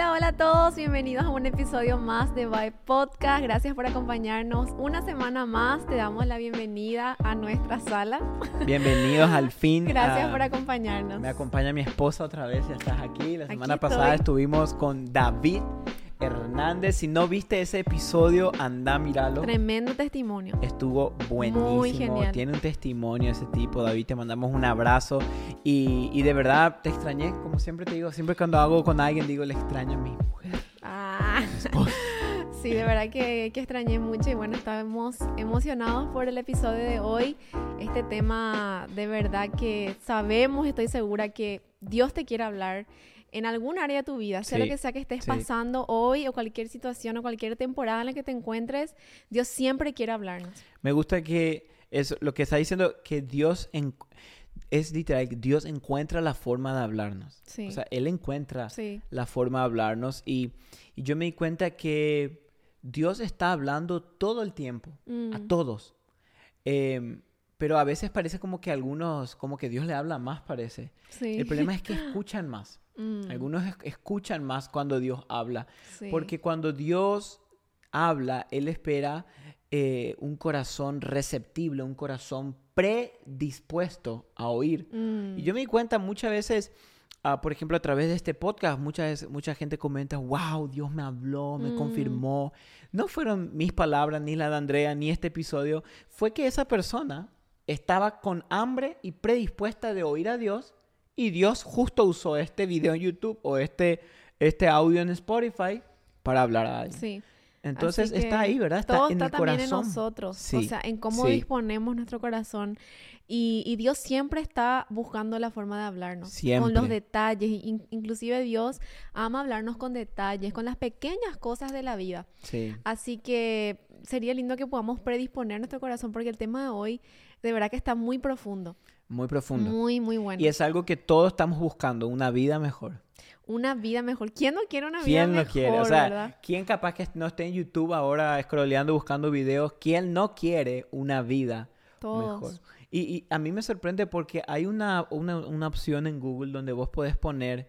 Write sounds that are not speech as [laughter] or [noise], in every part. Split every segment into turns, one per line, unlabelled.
Hola, hola a todos, bienvenidos a un episodio más de Vibe Podcast. Gracias por acompañarnos una semana más. Te damos la bienvenida a nuestra sala.
Bienvenidos al fin. [laughs]
Gracias
a-
por acompañarnos.
Me acompaña mi esposa otra vez, ya estás aquí. La semana pasada estuvimos con David Hernández. Si no viste ese episodio, anda a mirarlo.
Tremendo testimonio.
Estuvo buenísimo.
Muy genial.
Tiene un testimonio ese tipo, David. Te mandamos un abrazo. Y, y de verdad te extrañé, como siempre te digo. Siempre cuando hago con alguien, digo, le extraño a mi mujer.
Ah. [laughs] Sí, de verdad que, que extrañé mucho y bueno, estamos emocionados por el episodio de hoy. Este tema de verdad que sabemos, estoy segura que Dios te quiere hablar en algún área de tu vida, sea
Sí,
lo que sea que estés
sí.
pasando hoy o cualquier situación o cualquier temporada en la que te encuentres, Dios siempre quiere hablarnos.
Me gusta que es lo que está diciendo, que Dios en- es literal, Dios encuentra la forma de hablarnos.
Sí.
O sea, Él encuentra la forma de hablarnos y, y yo me di cuenta que Dios está hablando todo el tiempo, a
Mm.
todos. Em, pero a veces parece como que algunos, como que Dios le habla más, parece.
sí.
El problema es que [laughs] escuchan más.
Mm,
Algunos es- escuchan más cuando Dios habla.
sí.
Porque cuando Dios habla, Él espera eh, un corazón receptible, un corazón predispuesto a oír.
Mm,
Y yo me di cuenta muchas veces, ah, por ejemplo, a través de este podcast, veces- mucha gente comenta, wow, Dios me habló, me
Mm.
confirmó. No fueron mis palabras, ni la de Andrea, ni este episodio. Fue que esa persona estaba con hambre y predispuesta de oír a Dios y Dios justo usó este video en YouTube o este, este audio en Spotify para hablar a alguien.
sí.
Entonces está ahí, ¿verdad? Está
todo
en
está
el
también
corazón.
en nosotros. O
Sí,
sea, en cómo
sí.
disponemos nuestro corazón. Y, y Dios siempre está buscando la forma de hablarnos. Con
Siempre.
los detalles. In- inclusive Dios ama hablarnos con detalles, con las pequeñas cosas de la vida.
Sí.
Así que sería lindo que podamos predisponer nuestro corazón porque el tema de hoy de verdad que está muy profundo.
Muy profundo.
Muy, muy bueno.
Y es algo que todos estamos buscando, una vida mejor.
Una vida mejor. ¿Quién no quiere una vida
¿Quién no
mejor,
quiere? O sea,
verdad?
¿quién capaz que no esté en YouTube ahora scrolleando, buscando videos? ¿Quién no quiere una vida
Todos.
mejor? Y, y a mí me sorprende porque hay una, una, una opción en Google donde vos podés poner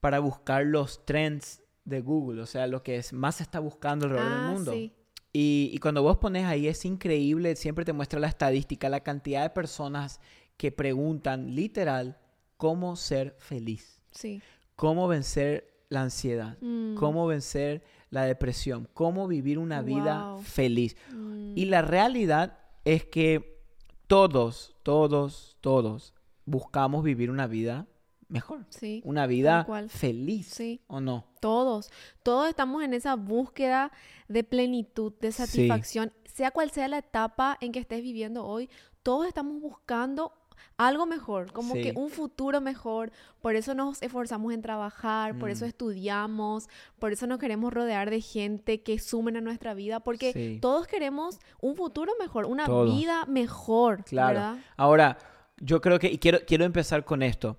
para buscar los trends de Google, o sea, lo que es, más se está buscando alrededor
Ah,
del mundo.
sí.
Y, y cuando vos pones ahí es increíble, siempre te muestra la estadística, la cantidad de personas que preguntan literal cómo ser feliz,
Sí.
cómo vencer la ansiedad,
Mm,
cómo vencer la depresión, cómo vivir una vida feliz.
mm,
Y la realidad es que todos, todos, todos buscamos vivir una vida mejor,
sí.
una vida feliz,
Sí.
¿o no?
Todos, todos estamos en esa búsqueda de plenitud, de
Sí.
satisfacción, sea cual sea la etapa en que estés viviendo hoy, todos estamos buscando algo mejor, como que un futuro mejor, por eso nos esforzamos en trabajar, por eso
Mm.
estudiamos, por eso nos queremos rodear de gente que sumen a nuestra vida, porque
Sí.
todos queremos un futuro mejor, una
Todos.
vida mejor,
Claro.
¿verdad?
Ahora, yo creo que, y quiero, quiero empezar con esto.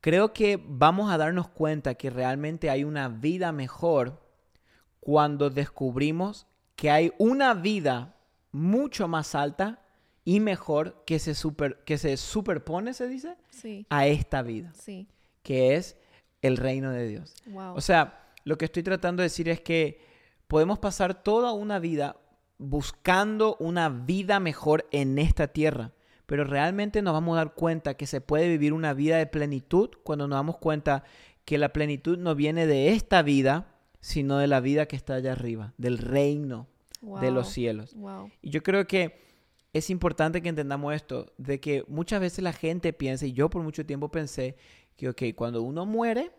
Creo que vamos a darnos cuenta que realmente hay una vida mejor cuando descubrimos que hay una vida mucho más alta y mejor que se, super, que se superpone, se dice,
Sí,
a esta vida,
sí,
que es el reino de Dios.
wow.
O sea, lo que estoy tratando de decir es que podemos pasar toda una vida buscando una vida mejor en esta tierra, pero realmente nos vamos a dar cuenta que se puede vivir una vida de plenitud cuando nos damos cuenta que la plenitud no viene de esta vida, sino de la vida que está allá arriba, del reino de los cielos.
wow.
Y yo creo que es importante que entendamos esto, de que muchas veces la gente piensa, y yo por mucho tiempo pensé, que ok, cuando uno muere,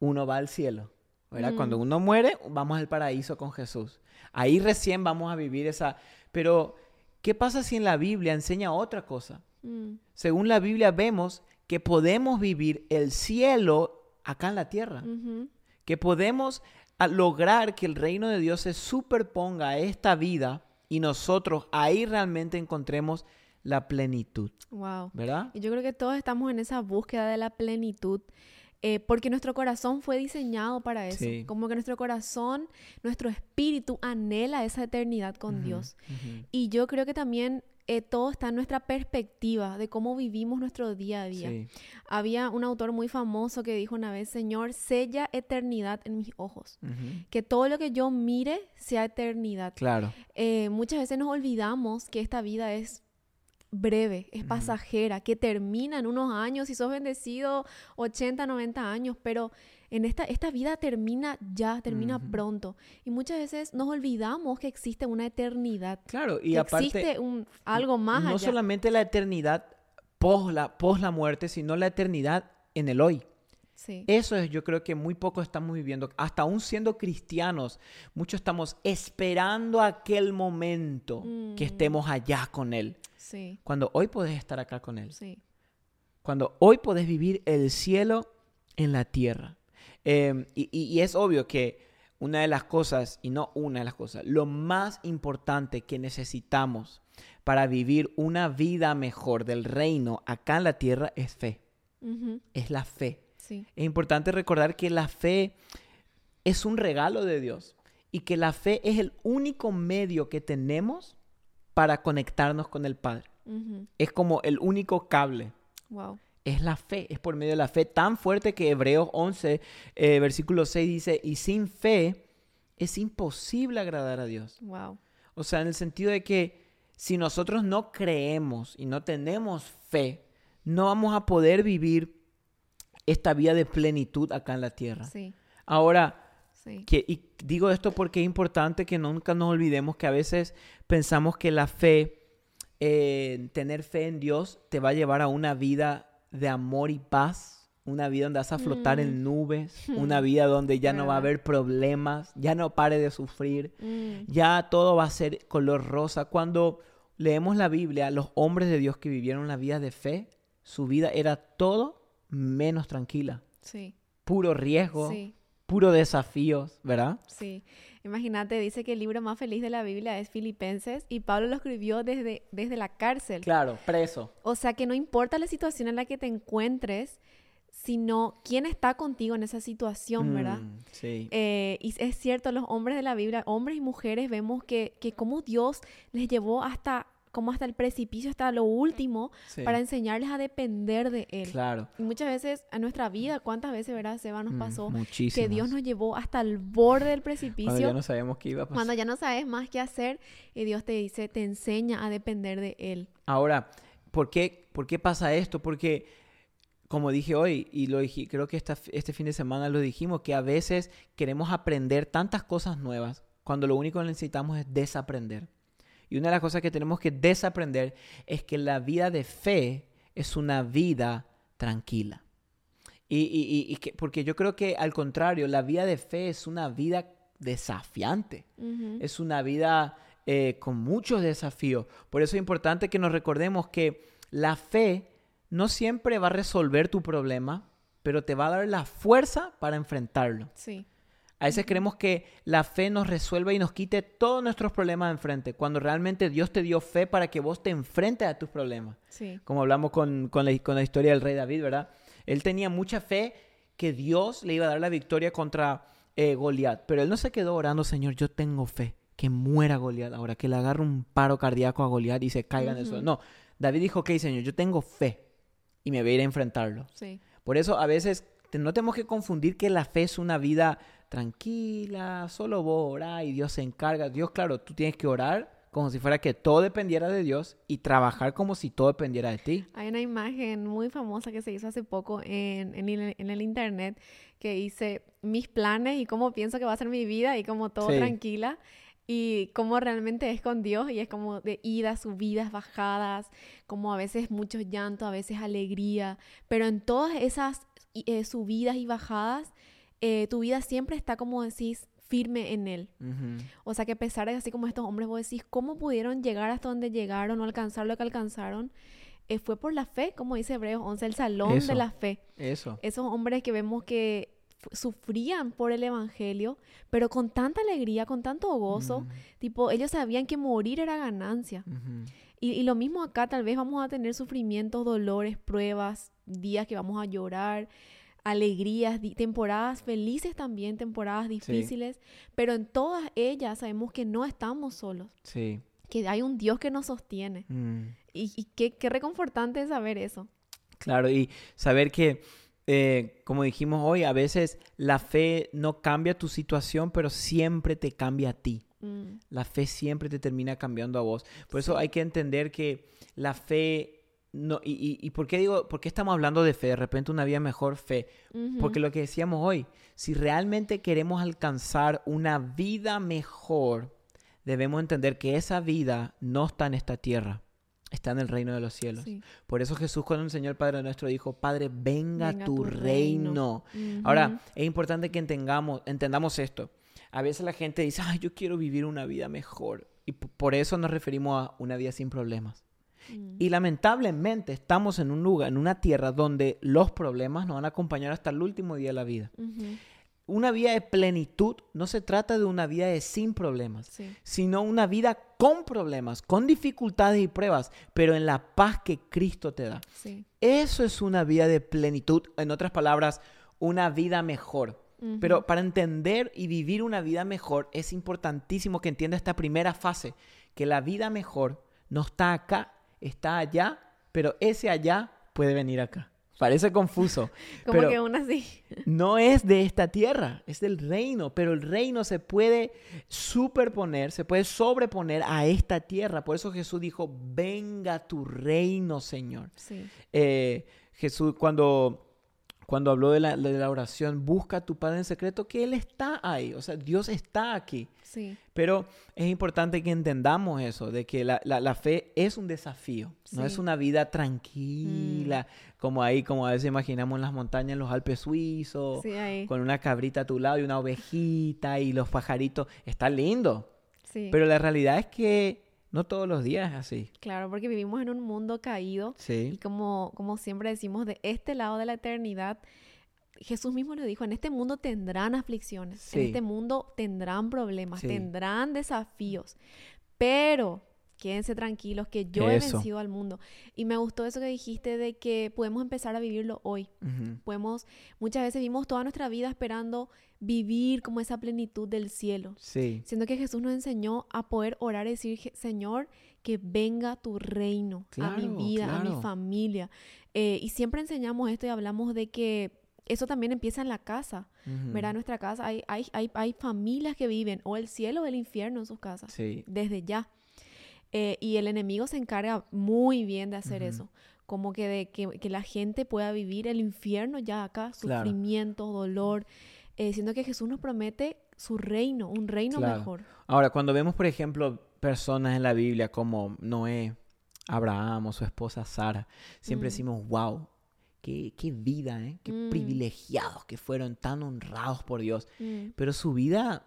uno va al cielo. ¿verdad?
Mm.
Cuando uno muere, vamos al paraíso con Jesús. Ahí recién vamos a vivir esa... Pero, ¿qué pasa si en la Biblia enseña otra cosa?
Mm,
Según la Biblia vemos que podemos vivir el cielo acá en la tierra que podemos a- lograr que el reino de Dios se superponga a esta vida y nosotros ahí realmente encontremos la plenitud,
Wow.
¿verdad?
Y yo creo que todos estamos en esa búsqueda de la plenitud. eh, porque nuestro corazón fue diseñado para eso.
Sí.
Como que nuestro corazón, nuestro espíritu anhela esa eternidad con
Ujú,
Dios.
ujú.
Y yo creo que también eh, todo está en nuestra perspectiva de cómo vivimos nuestro día a día. Había un autor muy famoso que dijo una vez, Señor, sella eternidad en mis ojos. Que todo lo que yo mire sea eternidad.
Claro.
Eh, muchas veces nos olvidamos que esta vida es breve, es pasajera, que termina en unos años, si sos bendecido 80, 90 años, pero en esta, esta vida termina ya, termina pronto. Y muchas veces nos olvidamos que existe una eternidad.
Claro, y
que
aparte...
Existe un, algo más
No solamente la eternidad pos la, pos la muerte, sino la eternidad en el hoy.
Sí.
Eso es, yo creo que muy poco estamos viviendo. Hasta aún siendo cristianos, muchos estamos esperando aquel momento que mm. estemos allá con Él.
Sí.
Cuando hoy podés estar acá con Él.
Sí.
Cuando hoy podés vivir el cielo en la tierra. Em, y, es obvio que una de las cosas, y no una de las cosas, lo más importante que necesitamos para vivir una vida mejor del reino acá en la tierra es fe. Es la fe. Es importante recordar que la fe es un regalo de Dios y que la fe es el único medio que tenemos para conectarnos con el Padre. Es como el único cable.
Wow
es la fe, es por medio de la fe tan fuerte que Hebreos 11, eh, versículo 6 dice, y sin fe es imposible agradar a Dios.
Wow.
O sea, en el sentido de que si nosotros no creemos y no tenemos fe, no vamos a poder vivir esta vida de plenitud acá en la tierra.
Sí.
Ahora, que, y digo esto porque es importante que nunca nos olvidemos que a veces pensamos que la fe, eh, tener fe en Dios, te va a llevar a una vida de amor y paz, una vida donde vas a flotar en mm. nubes, [laughs] una vida donde ya no va a haber problemas, ya no pare de sufrir, mm. ya todo va a ser color rosa. Cuando leemos la Biblia, los hombres de Dios que vivieron la vida de fe, su vida era todo menos tranquila.
Sí.
Puro riesgo, puro desafíos, ¿verdad?
Sí. Imagínate, dice que el libro más feliz de la Biblia es Filipenses y Pablo lo escribió desde, desde la cárcel.
Claro, preso.
O sea que no importa la situación en la que te encuentres, sino quién está contigo en esa situación, ¿verdad? Mm,
sí.
Eh, y es cierto, los hombres de la Biblia, hombres y mujeres, vemos que, que como Dios les llevó hasta como hasta el precipicio, hasta lo último, para enseñarles a depender de Él.
Claro.
Y muchas veces en nuestra vida, ¿cuántas veces, verdad, Seba, nos mm, pasó
que
Dios nos llevó hasta el borde del precipicio? Cuando
ya no sabemos qué iba a pasar.
Cuando ya no sabes más qué hacer y Dios te dice, te enseña a depender de Él.
Ahora, ¿por qué, por qué pasa esto? Porque como dije hoy, y lo dije, creo que esta, este fin de semana lo dijimos, que a veces queremos aprender tantas cosas nuevas cuando lo único que necesitamos es desaprender. Y una de las cosas que tenemos que desaprender es que la vida de fe es una vida tranquila. Y, que, porque yo creo que al contrario, la vida de fe es una vida desafiante. Es una vida eh, con muchos desafíos. Por eso es importante que nos recordemos que la fe no siempre va a resolver tu problema, pero te va a dar la fuerza para enfrentarlo.
Sí.
A veces creemos que la fe nos resuelva y nos quite todos nuestros problemas de enfrente, cuando realmente Dios te dio fe para que vos te enfrentes a tus problemas.
Sí.
Como hablamos con, la, con la historia del rey David, ¿verdad? Él tenía mucha fe que Dios le iba a dar la victoria contra eh, Goliat, pero él no se quedó orando, Señor, yo tengo fe, que muera Goliat ahora, que le agarre un paro cardíaco a Goliat y se caiga en el suelo. No, David dijo, ok, Señor, yo tengo fe y me voy a ir a enfrentarlo.
Sí.
Por eso a veces no tenemos que confundir que la fe es una vida tranquila, solo vos orá y Dios se encarga. Dios, claro, tú tienes que orar como si fuera que todo dependiera de Dios y trabajar como si todo dependiera de ti.
Hay una imagen muy famosa que se hizo hace poco en, el internet que dice mis planes y cómo pienso que va a ser mi vida y como todo tranquila y cómo realmente es con Dios y es como de idas, subidas, bajadas, como a veces mucho llanto, a veces alegría, pero en todas esas eh, subidas y bajadas eh, tu vida siempre está, como decís, firme en Él. O sea que a pesar de así como estos hombres, vos decís, ¿cómo pudieron llegar hasta donde llegaron o alcanzar lo que alcanzaron? Eh, fue por la fe, como dice Hebreos 11, el salón de la fe.
Eso.
Esos hombres que vemos que sufrían por el evangelio, pero con tanta alegría, con tanto gozo, tipo, ellos sabían que morir era ganancia. y, y, lo mismo acá, tal vez vamos a tener sufrimientos, dolores, pruebas, días que vamos a llorar, alegrías, temporadas felices también, temporadas difíciles, pero en todas ellas sabemos que no estamos solos.
Sí.
que hay un Dios que nos sostiene.
Mm.
Y, y qué, qué reconfortante es saber eso.
Claro, y saber que, eh, como dijimos hoy, a veces la fe no cambia tu situación, pero siempre te cambia a ti.
Mm,
La fe siempre te termina cambiando a vos. Por eso hay que entender que la fe... No, y, y, y por qué digo, por qué estamos hablando de fe? De repente una vida mejor fe. Porque lo que decíamos hoy, si realmente queremos alcanzar una vida mejor, debemos entender que esa vida no está en esta tierra, está en el reino de los cielos.
sí.
Por eso Jesús cuando enseñó al Padre nuestro dijo, Padre, venga,
Venga
tu,
tu
reino.
reino.
Ahora, es importante que entendamos, entendamos esto. A veces la gente dice, ay, yo quiero vivir una vida mejor. Y por eso nos referimos a una vida sin problemas.
Mm,
Y lamentablemente estamos en un lugar, en una tierra donde los problemas nos van a acompañar hasta el último día de la vida. Una vida de plenitud no se trata de una vida de sin problemas,
sí.
sino una vida con problemas, con dificultades y pruebas, pero en la paz que Cristo te da.
Sí.
Eso es una vida de plenitud, en otras palabras, una vida mejor. Pero para entender y vivir una vida mejor es importantísimo que entienda esta primera fase, que la vida mejor no está acá, está allá, pero ese allá puede venir acá. Parece confuso, [laughs]
Como
pero
que aún así.
no es de esta tierra, es del reino, pero el reino se puede superponer, se puede sobreponer a esta tierra. Por eso Jesús dijo, venga tu reino, Señor.
Sí.
Eh, Jesús cuando, cuando habló de la, de la oración, busca a tu Padre en secreto, que Él está ahí, o sea, Dios está aquí.
Sí.
Pero es importante que entendamos eso, de que la, la- la fe es un desafío, no es
Sí. Mm.
una vida tranquila, como ahí, como a veces imaginamos en las montañas, en los Alpes suizos,
Sí,
con una cabrita a tu lado y una ovejita y los pajaritos. Está lindo,
Sí.
pero la realidad es que no todos los días es así.
Claro, porque vivimos en un mundo caído y
Sí,
como, como siempre decimos, de este lado de la eternidad, Jesús mismo lo dijo, en este mundo tendrán aflicciones,
Sí.
en este mundo tendrán problemas,
Sí.
tendrán desafíos, pero quédense tranquilos que yo he vencido al mundo. Y me gustó eso que dijiste de que podemos empezar a vivirlo hoy. Podemos, muchas veces vivimos toda nuestra vida esperando vivir como esa plenitud del cielo.
sí,
Siendo que Jesús nos enseñó a poder orar y decir, "Je- Señor, que venga tu reino a mi
Claro,
vida, a mi familia. Eh, y siempre enseñamos esto y hablamos de que eso también empieza en la casa. En nuestra casa hay, hay, hay, hay familias que viven o el cielo o el infierno en sus casas,
sí,
desde ya. Eh, y el enemigo se encarga muy bien de hacer eso. Como que de que, que la gente pueda vivir el infierno ya acá,
Claro.
sufrimiento, dolor, eh, siendo que Jesús nos promete su reino, un reino
Claro.
mejor.
Ahora, cuando vemos, por ejemplo, personas en la Biblia como Noé, Abraham o su esposa Sara, siempre
Mm.
decimos, wow, qué, qué vida, ¿eh? qué
Mm.
privilegiados que fueron, tan honrados por Dios.
Mm,
Pero su vida,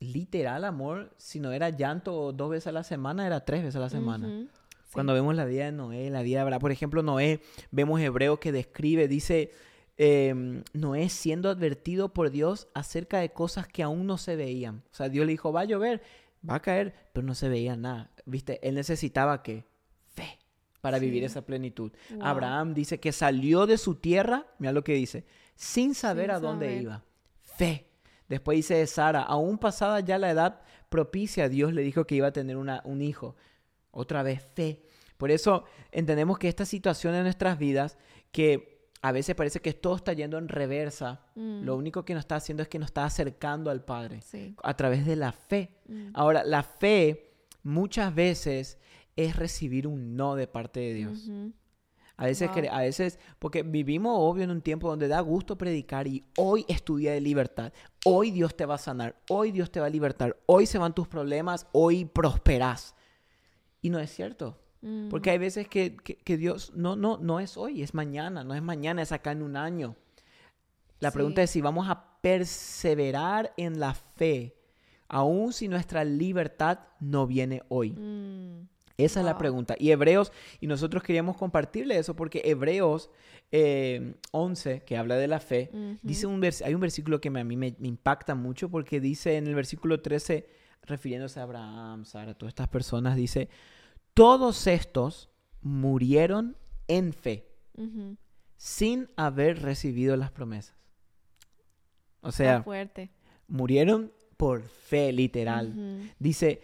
literal, amor, si no era llanto dos veces a la semana, era tres veces a la semana.
sí.
Cuando vemos la vida de Noé, la vida de Abraham, por ejemplo, Noé, vemos Hebreo que describe, dice, em, Noé siendo advertido por Dios acerca de cosas que aún no se veían. O sea, Dios le dijo, va a llover, va a caer, pero no se veía nada. ¿Viste? Él necesitaba que fe para vivir esa plenitud.
Wow.
Abraham dice que salió de su tierra, mira lo que dice, sin saber
Sin
a dónde
saber.
iba. Fe. Después dice de Sara, aún pasada ya la edad propicia, Dios le dijo que iba a tener una- un hijo. Otra vez, fe. Por eso entendemos que esta situación en nuestras vidas, que a veces parece que todo está yendo en reversa,
Mm,
lo único que nos está haciendo es que nos está acercando al Padre
sí.
a través de la fe.
Mm,
Ahora, la fe muchas veces es recibir un no de parte de Dios. A veces,
Wow.
a veces, porque vivimos obvio en un tiempo donde da gusto predicar y hoy es tu día de libertad. Hoy Dios te va a sanar, hoy Dios te va a libertar, hoy se van tus problemas, hoy prosperás. Y no es cierto.
mm,
Porque hay veces que, que- que Dios no, no, no es hoy, es mañana, no es mañana, es acá en un año. La pregunta
Sí.
es si vamos a perseverar en la fe, aun si nuestra libertad no viene hoy.
mm,
Esa es la pregunta. Y Hebreos, y nosotros queríamos compartirle eso porque Hebreos eh, 11, que habla de la fe, dice un vers- hay un versículo que me- a mí me, me impacta mucho porque dice en el versículo 13, refiriéndose a Abraham, Sara, todas estas personas, dice, todos estos murieron en fe, sin haber recibido las promesas. O sea,
fuerte.
murieron por fe, literal. Dice,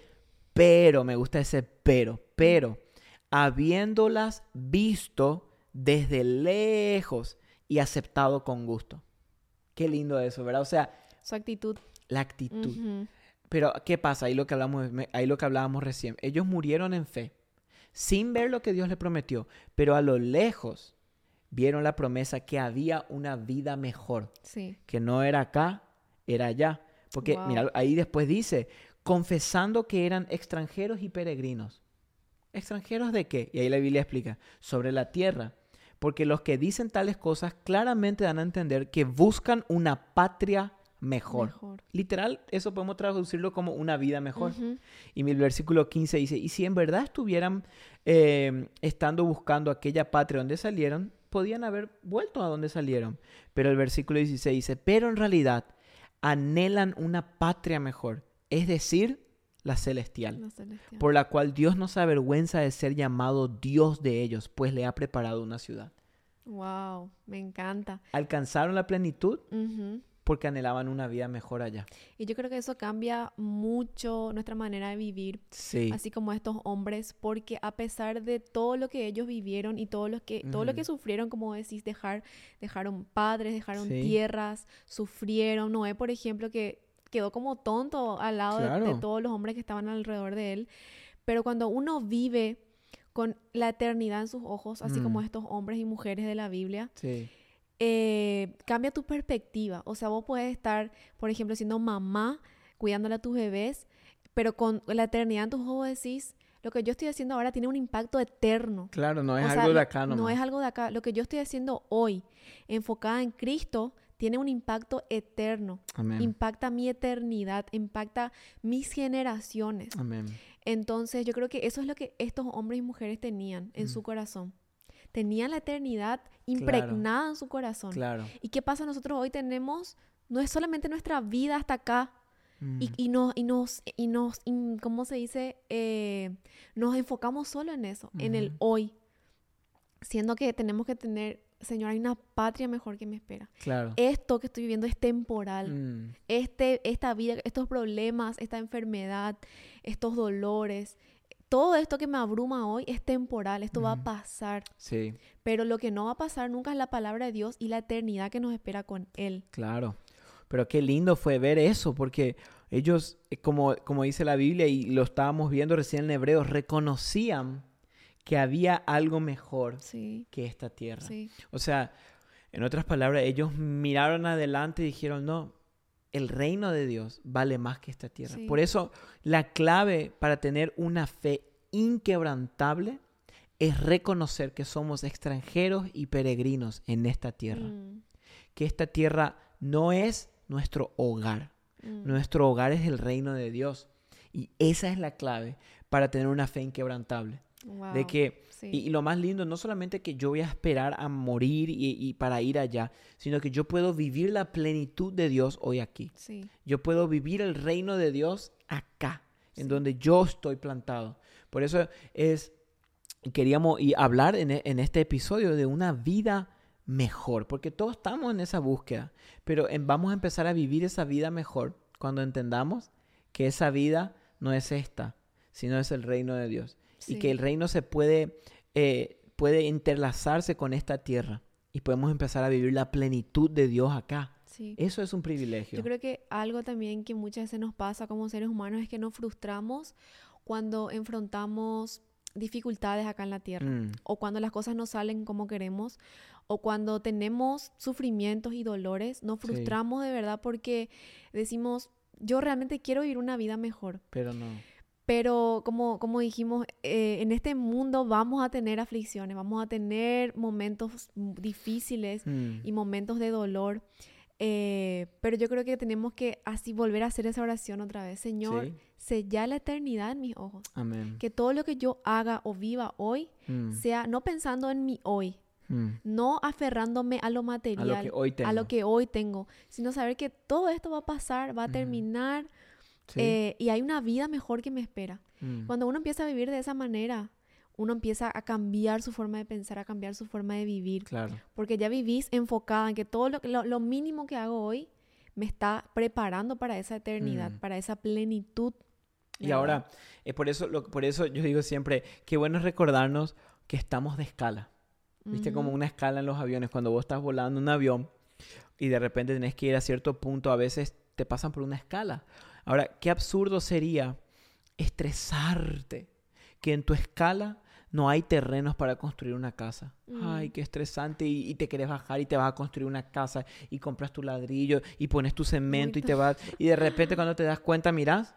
pero, me gusta ese pero, pero, habiéndolas visto desde lejos y aceptado con gusto. Qué lindo eso, ¿verdad? O sea,
su actitud.
La actitud. Pero, ¿qué pasa? Ahí lo, que hablamos, ahí lo que hablábamos recién. Ellos murieron en fe, sin ver lo que Dios les prometió, pero a lo lejos vieron la promesa que había una vida mejor.
Sí.
Que no era acá, era allá. Porque, mira, ahí después dice, confesando que eran extranjeros y peregrinos. ¿Extranjeros de qué? Y ahí la Biblia explica, sobre la tierra. Porque los que dicen tales cosas claramente dan a entender que buscan una patria mejor. Literal, eso podemos traducirlo como una vida mejor. Y mi versículo 15 dice, y si en verdad estuvieran eh, estando buscando aquella patria donde salieron, podían haber vuelto a donde salieron. Pero el versículo 16 dice, pero en realidad anhelan una patria mejor, es decir, la celestial, por la cual Dios no se avergüenza de ser llamado Dios de ellos, pues le ha preparado una ciudad.
Wow, me encanta.
Alcanzaron la plenitud porque anhelaban una vida mejor allá.
Y yo creo que eso cambia mucho nuestra manera de vivir,
sí.
así como estos hombres, porque a pesar de todo lo que ellos vivieron y todo lo que, todo lo que sufrieron, como decís, dejar, dejaron padres, dejaron tierras, sufrieron. Noé, por ejemplo, que quedó como tonto al lado de, todos los hombres que estaban alrededor de él. Pero cuando uno vive con la eternidad en sus ojos, así como mm. estos hombres y mujeres de la Biblia, eh, cambia tu perspectiva. O sea, vos puedes estar, por ejemplo, siendo mamá, cuidándole a tus bebés, pero con la eternidad en tus ojos decís, lo que yo estoy haciendo ahora tiene un impacto eterno.
Claro, no es algo de acá
No es algo de acá. Lo que yo estoy haciendo hoy, enfocada en Cristo, tiene un impacto eterno. Impacta mi eternidad, impacta mis generaciones. Entonces yo creo que eso es lo que estos hombres y mujeres tenían en su mm. corazón. Tenían la eternidad impregnada en su corazón.
Claro.
¿Y qué pasa? Nosotros hoy tenemos, no es solamente nuestra vida hasta acá, y, mm. y, nos, y nos, y nos ¿cómo se dice? Eh, nos enfocamos solo en eso, en el hoy, siendo que tenemos que tener Señor, hay una patria mejor que me espera.
Claro.
Esto que estoy viviendo es temporal. Mm. Este, esta vida, estos problemas, esta enfermedad, estos dolores, todo esto que me abruma hoy es temporal, esto va a pasar.
Sí.
Pero lo que no va a pasar nunca es la palabra de Dios y la eternidad que nos espera con Él.
Claro. Pero qué lindo fue ver eso, porque ellos, eh, como, como dice la Biblia y lo estábamos viendo recién en Hebreos, reconocían que había algo mejor que esta tierra. O sea, en otras palabras, ellos miraron adelante y dijeron, no, el reino de Dios vale más que esta tierra. Por eso, la clave para tener una fe inquebrantable es reconocer que somos extranjeros y peregrinos en esta tierra. Mm. Que esta tierra no es nuestro hogar. Mm. Nuestro hogar es el reino de Dios. Y esa es la clave para tener una fe inquebrantable de que, y, lo más lindo, no solamente que yo voy a esperar a morir y, para ir allá, sino que yo puedo vivir la plenitud de Dios hoy aquí. Yo puedo vivir el reino de Dios acá, en donde yo estoy plantado. Por eso es, queríamos y hablar en, en este episodio de una vida mejor, porque todos estamos en esa búsqueda, pero vamos a empezar a vivir esa vida mejor cuando entendamos que esa vida no es esta, sino es el reino de Dios y que el reino se puede, eh, puede interlazarse con esta tierra y podemos empezar a vivir la plenitud de Dios acá. Eso es un privilegio.
Yo creo que algo también que muchas veces nos pasa como seres humanos es que nos frustramos cuando enfrentamos dificultades acá en la tierra mm. o cuando las cosas no salen como queremos o cuando tenemos sufrimientos y dolores, nos frustramos de verdad porque decimos, yo realmente quiero vivir una vida mejor.
Pero no.
Pero como, como dijimos, eh, en este mundo vamos a tener aflicciones, vamos a tener momentos difíciles mm. y momentos de dolor. Eh, pero yo creo que tenemos que así volver a hacer esa oración otra vez. Señor, sella la eternidad en mis ojos.
Amén.
Que todo lo que yo haga o viva hoy mm. sea no pensando en mi hoy, mm. no aferrándome a lo material, a lo, que hoy tengo. a lo que hoy tengo, sino saber que todo esto va a pasar, va a terminar eh, y hay una vida mejor que me espera. Mm. Cuando uno empieza a vivir de esa manera, uno empieza a cambiar su forma de pensar, a cambiar su forma de vivir.
Claro.
Porque ya vivís enfocada en que todo lo, lo, mínimo que hago hoy me está preparando para esa eternidad, mm. para esa plenitud
Y ahora, eh, por, eso, lo, por eso yo digo siempre, qué bueno es recordarnos que estamos de escala. ¿Viste? Como una escala en los aviones. Cuando vos estás volando un avión y de repente tenés que ir a cierto punto, a veces te pasan por una escala. Ahora, qué absurdo sería estresarte que en tu escala no hay terrenos para construir una casa. Ay, mm. qué estresante. Y, te quieres bajar y te vas a construir una casa y compras tu ladrillo y pones tu cemento y te vas. Y de repente cuando te das cuenta, mirás,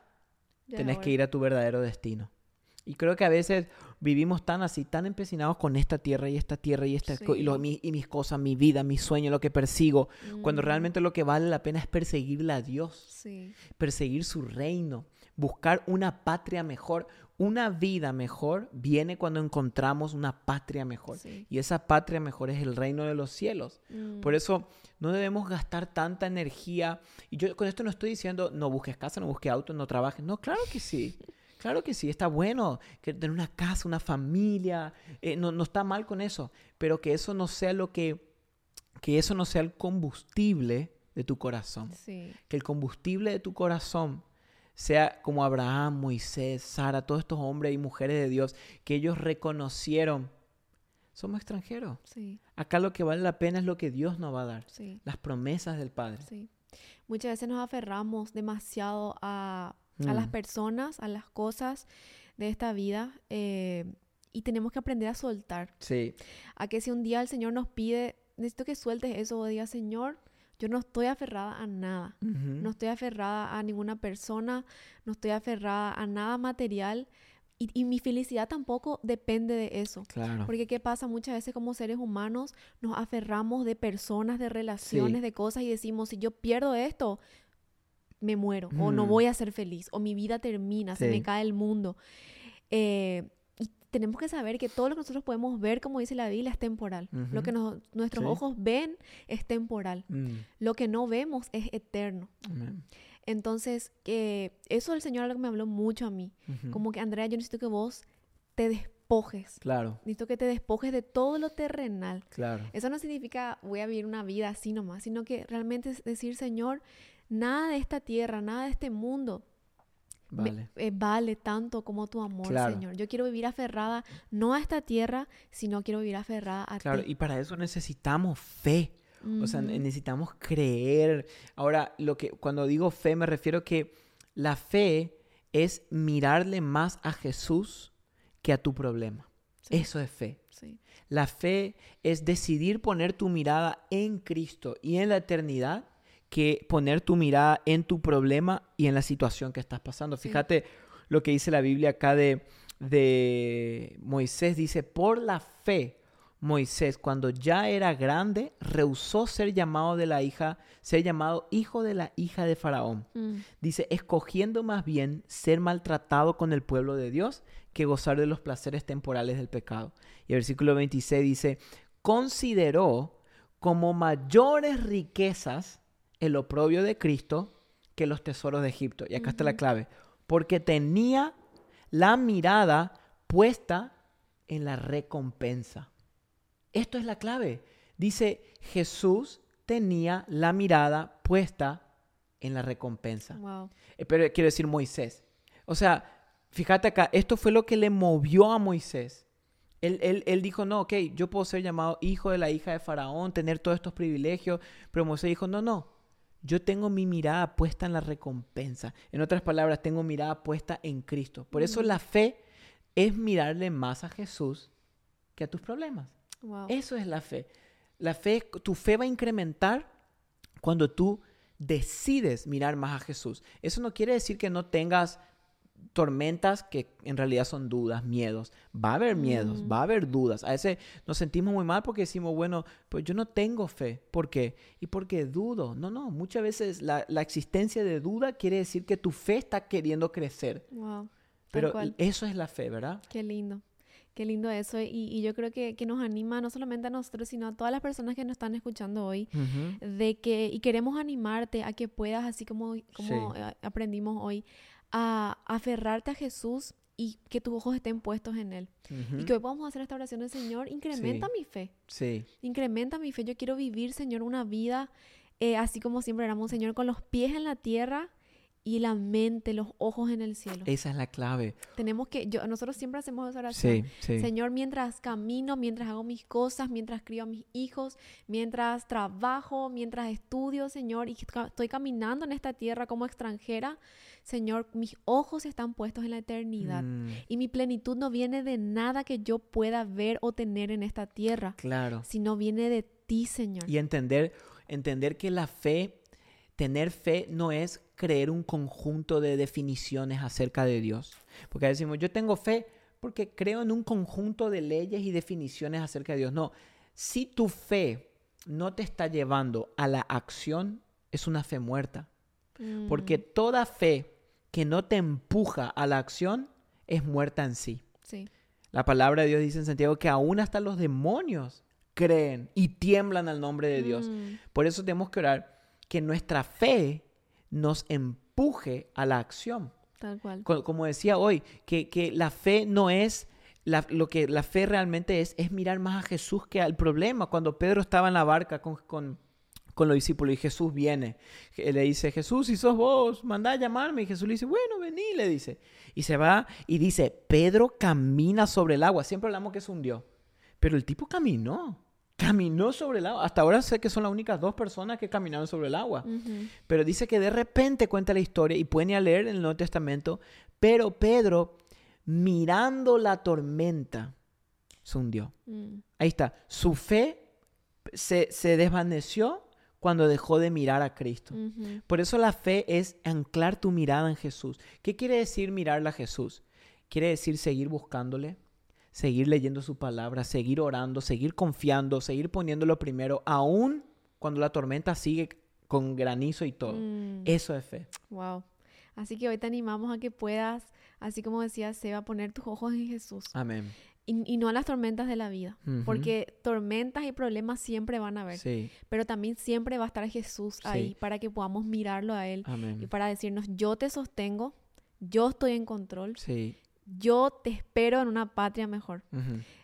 tenés que ir a tu verdadero destino. Y creo que a veces vivimos tan así, tan empecinados con esta tierra y esta tierra y, esta, y, mis cosas, mi vida, mi sueño, lo que persigo, cuando mm. realmente lo que vale la pena es perseguirle a Dios, perseguir su reino, buscar una patria mejor. Una vida mejor viene cuando encontramos una patria mejor. Y esa patria mejor es el reino de los cielos. Mm. Por eso no debemos gastar tanta energía. Y yo con esto no estoy diciendo no busques casa, no busques auto, no trabajes. No, claro que sí. [laughs] Claro que sí, está bueno que tener una casa, una familia, eh, no, está mal con eso, pero que eso no sea lo que, que eso no sea el combustible de tu corazón. Que el combustible de tu corazón sea como Abraham, Moisés, Sara, todos estos hombres y mujeres de Dios, que ellos reconocieron, somos extranjeros. Acá lo que vale la pena es lo que Dios nos va a dar, las promesas del Padre.
Muchas veces nos aferramos demasiado a, las mm. personas, a las cosas de esta vida. Eh, y tenemos que aprender a soltar. A que si un día el Señor nos pide, necesito que sueltes eso, o diga, Señor, yo no estoy aferrada a nada. No estoy aferrada a ninguna persona, no estoy aferrada a nada material. Y, mi felicidad tampoco depende de eso. Claro. Porque ¿qué pasa? Muchas veces como seres humanos nos aferramos de personas, de relaciones, de cosas y decimos, si yo pierdo esto, me muero o no mm. voy a ser feliz o mi vida termina, se me cae el mundo. Eh, tenemos que saber que todo lo que nosotros podemos ver, como dice la Biblia, es temporal. Lo que nuestros ojos ven es temporal. Mm. Lo que no vemos es eterno. Entonces, que eso el Señor algo me habló mucho a mí. Como que, Andrea, yo necesito que vos te despojes. Claro. Necesito que te despojes de todo lo terrenal. Claro. Eso no significa voy a vivir una vida así nomás, sino que realmente es decir, Señor, nada de esta tierra, nada de este mundo Vale. Eh, vale tanto como tu amor, Señor. Yo quiero vivir aferrada no a esta tierra, sino quiero vivir aferrada a
claro, y para eso necesitamos fe. O sea, necesitamos creer. Ahora, lo que cuando digo fe me refiero que la fe es mirarle más a Jesús que a tu problema. Eso es fe. La fe es decidir poner tu mirada en Cristo y en la eternidad que poner tu mirada en tu problema y en la situación que estás pasando. Fíjate lo que dice la Biblia acá de, de Moisés. Dice, por la fe, Moisés, cuando ya era grande, rehusó ser llamado de la hija, ser llamado hijo de la hija de Faraón. Mm. Dice, escogiendo más bien ser maltratado con el pueblo de Dios que gozar de los placeres temporales del pecado. Y el versículo 26 dice, consideró como mayores riquezas el oprobio de Cristo que los tesoros de Egipto. Y acá está la clave. Porque tenía la mirada puesta en la recompensa. Esto es la clave. Dice, Jesús tenía la mirada puesta en la recompensa. Eh, pero quiero decir Moisés. O sea, fíjate acá, esto fue lo que le movió a Moisés. Él, él, él, dijo, no, ok, yo puedo ser llamado hijo de la hija de Faraón, tener todos estos privilegios, pero Moisés dijo, no, no, yo tengo mi mirada puesta en la recompensa. En otras palabras, tengo mirada puesta en Cristo. Por eso la fe es mirarle más a Jesús que a tus problemas. Eso es la fe. La fe, tu fe va a incrementar cuando tú decides mirar más a Jesús. Eso no quiere decir que no tengas tormentas que en realidad son dudas, miedos. Va a haber miedos, va a haber dudas. A veces nos sentimos muy mal porque decimos, bueno, pues yo no tengo fe. ¿Por qué? Y porque dudo. No, no, muchas veces la, existencia de duda quiere decir que tu fe está queriendo crecer. Wow. Pero eso es la fe, ¿verdad?
Qué lindo. Qué lindo eso. Y, yo creo que, nos anima no solamente a nosotros, sino a todas las personas que nos están escuchando hoy, de que, y queremos animarte a que puedas, así como, como eh, aprendimos hoy, a aferrarte a Jesús y que tus ojos estén puestos en Él. Y que hoy podamos hacer esta oración del Señor, incrementa mi fe. Sí. Incrementa mi fe. Yo quiero vivir, Señor, una vida eh, así como siempre éramos, Señor, con los pies en la tierra y la mente, los ojos en el cielo.
Esa es la clave.
Tenemos que, yo, nosotros siempre hacemos esa oración.
Sí, sí.
Señor, mientras camino, mientras hago mis cosas, mientras crío a mis hijos, mientras trabajo, mientras estudio, Señor, y estoy caminando en esta tierra como extranjera, Señor, mis ojos están puestos en la eternidad.
Mm,
Y mi plenitud no viene de nada que yo pueda ver o tener en esta tierra,
claro.
sino viene de ti, Señor.
Y entender, entender que la fe, tener fe no es creer un conjunto de definiciones acerca de Dios. Porque decimos, yo tengo fe porque creo en un conjunto de leyes y definiciones acerca de Dios. No, si tu fe no te está llevando a la acción, es una fe muerta. Porque
Mm,
toda fe que no te empuja a la acción es muerta en sí.
sí.
La palabra de Dios dice en Santiago que aún hasta los demonios creen y tiemblan al nombre de Dios.
Mm,
Por eso tenemos que orar que nuestra fe nos empuje a la acción.
tal cual.
Co- Como decía hoy, que, que la fe no es, la- lo que la fe realmente es, es mirar más a Jesús que al problema. Cuando Pedro estaba en la barca con, con, con los discípulos y Jesús viene, le dice, Jesús, si sos vos, mandá a llamarme. Y Jesús le dice, bueno, vení, le dice. Y se va y dice, Pedro camina sobre el agua. Siempre hablamos que se hundió, pero el tipo caminó. Caminó sobre el agua. Hasta ahora sé que son las únicas dos personas que caminaron sobre el agua. Pero dice que de repente cuenta la historia y pueden ir a leer en el Nuevo Testamento, pero Pedro, mirando la tormenta, se hundió.
Mm,
Ahí está. Su fe se, se desvaneció cuando dejó de mirar a Cristo. Por eso la fe es anclar tu mirada en Jesús. ¿Qué quiere decir mirarla a Jesús? Quiere decir seguir buscándole, seguir leyendo su palabra, seguir orando, seguir confiando, seguir poniéndolo primero, aún cuando la tormenta sigue con granizo y todo.
Mm.
Eso es fe.
Wow. Así que hoy te animamos a que puedas, así como decía Seba, poner tus ojos en Jesús
Amén.
y, y no en las tormentas de la vida. Porque tormentas y problemas siempre van a haber,
Sí.
pero también siempre va a estar Jesús ahí
Sí.
para que podamos mirarlo a Él y
Amén.
para decirnos, yo te sostengo, yo estoy en control,
Sí.
Yo te espero en una patria mejor.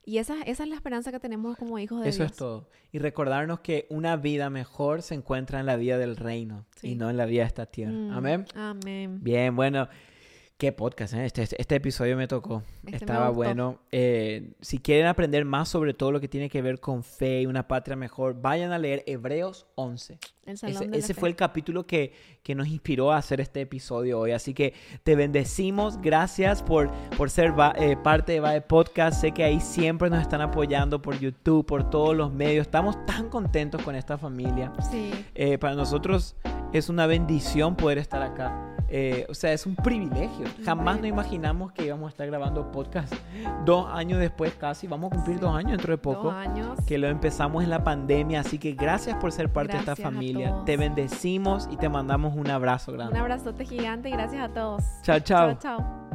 Y esa, esa es la esperanza que tenemos como hijos de
Eso
Dios.
es todo. Y recordarnos que una vida mejor se encuentra en la vida del reino
Sí.
y no en la vida de esta tierra.
Mm,
Amén.
Amén.
Bien, bueno. Qué podcast, ¿eh? este, este episodio me tocó.
Este
Estaba bueno. Eh, si quieren aprender más sobre todo lo que tiene que ver con fe y una patria mejor, vayan a leer Hebreos 11.
El salón
Ese, fue el capítulo que, que nos inspiró a hacer este episodio hoy. Así que te bendecimos. Gracias por, por ser va- eh, parte de Vae Podcast. Sé que ahí siempre nos están apoyando por YouTube, por todos los medios. Estamos tan contentos con esta familia.
Sí.
Eh, para nosotros es una bendición poder estar acá. Eh, o sea, es un privilegio. Jamás nos imaginamos que íbamos a estar grabando podcast dos años después casi. Vamos a cumplir
Sí.
dos años dentro de poco
Dos años.
que lo empezamos en la pandemia, así que gracias por ser parte de
Gracias
esta
a
familia. Te bendecimos y te mandamos un abrazo
Un
grande.
abrazote gigante y gracias a todos.
Chao, chao.
Chao, chao.